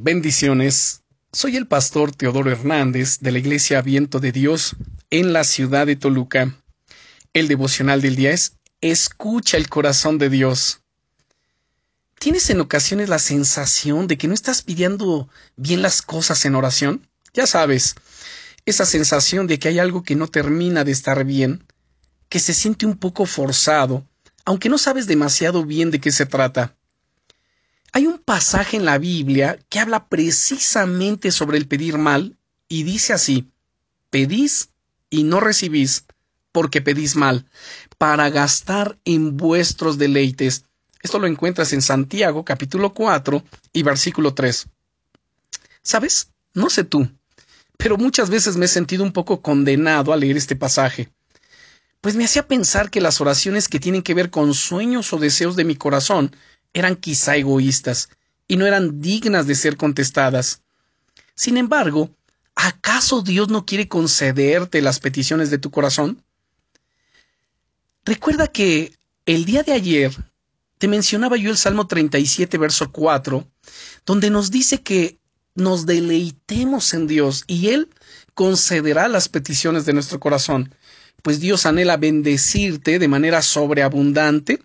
Bendiciones. Soy el pastor Teodoro Hernández de la Iglesia Viento de Dios en la ciudad de Toluca. El devocional del día es Escucha el corazón de Dios. ¿Tienes en ocasiones la sensación de que no estás pidiendo bien las cosas en oración? Ya sabes, esa sensación de que hay algo que no termina de estar bien, que se siente un poco forzado, aunque no sabes demasiado bien de qué se trata. Hay un pasaje en la Biblia que habla precisamente sobre el pedir mal y dice así, pedís y no recibís porque pedís mal, para gastar en vuestros deleites. Esto lo encuentras en Santiago capítulo 4 y versículo 3. ¿Sabes? No sé tú, pero muchas veces me he sentido un poco condenado al leer este pasaje, pues me hacía pensar que las oraciones que tienen que ver con sueños o deseos de mi corazón eran quizá egoístas y no eran dignas de ser contestadas. Sin embargo, ¿acaso Dios no quiere concederte las peticiones de tu corazón? Recuerda que el día de ayer te mencionaba yo el Salmo 37, verso 4, donde nos dice que nos deleitemos en Dios y Él concederá las peticiones de nuestro corazón, pues Dios anhela bendecirte de manera sobreabundante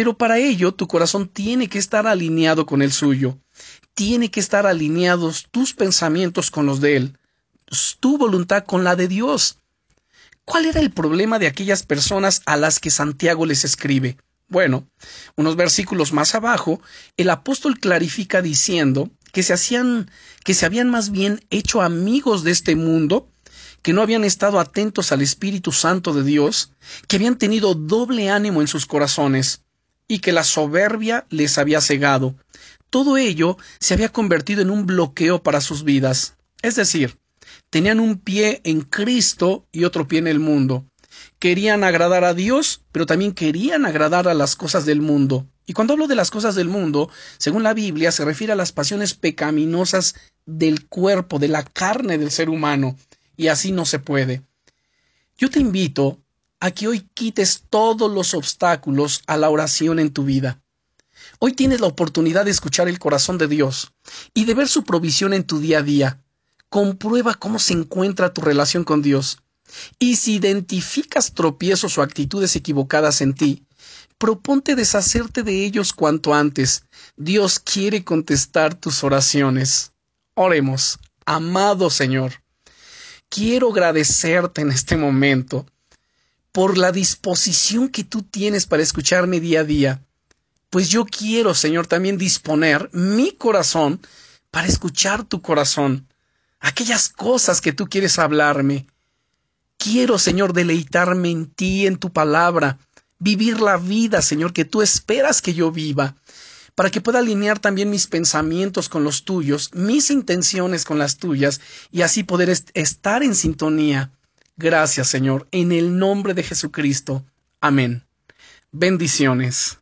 pero para ello tu corazón tiene que estar alineado con el suyo. Tiene que estar alineados tus pensamientos con los de Él, tu voluntad con la de Dios. ¿Cuál era el problema de aquellas personas a las que Santiago les escribe? Bueno, unos versículos más abajo, el apóstol clarifica diciendo que se hacían, que se habían más bien hecho amigos de este mundo, que no habían estado atentos al Espíritu Santo de Dios, que habían tenido doble ánimo en sus corazones, y que la soberbia les había cegado. Todo ello se había convertido en un bloqueo para sus vidas. Es decir, tenían un pie en Cristo y otro pie en el mundo. Querían agradar a Dios, pero también querían agradar a las cosas del mundo. Y cuando hablo de las cosas del mundo, según la Biblia, se refiere a las pasiones pecaminosas del cuerpo, de la carne del ser humano. Y así no se puede. Yo te invito a que hoy quites todos los obstáculos a la oración en tu vida. Hoy tienes la oportunidad de escuchar el corazón de Dios y de ver su provisión en tu día a día. Comprueba cómo se encuentra tu relación con Dios. Y si identificas tropiezos o actitudes equivocadas en ti, proponte deshacerte de ellos cuanto antes. Dios quiere contestar tus oraciones. Oremos, amado Señor. Quiero agradecerte en este momento por la disposición que tú tienes para escucharme día a día. Pues yo quiero, Señor, también disponer mi corazón para escuchar tu corazón, aquellas cosas que tú quieres hablarme. Quiero, Señor, deleitarme en ti, en tu palabra, vivir la vida, Señor, que tú esperas que yo viva, para que pueda alinear también mis pensamientos con los tuyos, mis intenciones con las tuyas, y así poder estar en sintonía Gracias, Señor, en el nombre de Jesucristo. Amén. Bendiciones.